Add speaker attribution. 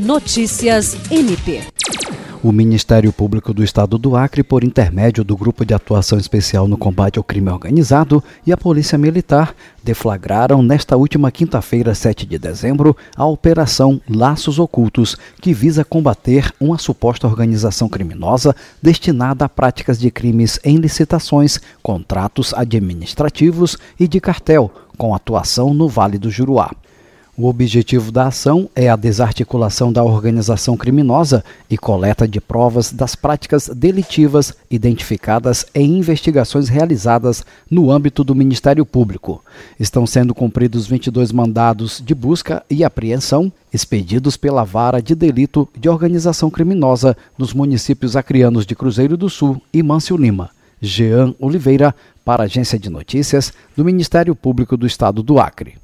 Speaker 1: Notícias MP.
Speaker 2: O Ministério Público do Estado do Acre, por intermédio do Grupo de Atuação Especial no Combate ao Crime Organizado e a Polícia Militar, deflagraram nesta última quinta-feira, 7 de dezembro, a Operação Laços Ocultos, que visa combater uma suposta organização criminosa destinada a práticas de crimes em licitações, contratos administrativos e de cartel, com atuação no Vale do Juruá. O objetivo da ação é a desarticulação da organização criminosa e coleta de provas das práticas delitivas identificadas em investigações realizadas no âmbito do Ministério Público. Estão sendo cumpridos 22 mandados de busca e apreensão expedidos pela Vara de Delito de Organização Criminosa nos municípios acrianos de Cruzeiro do Sul e Mâncio Lima. Jean Oliveira, para a Agência de Notícias do Ministério Público do Estado do Acre.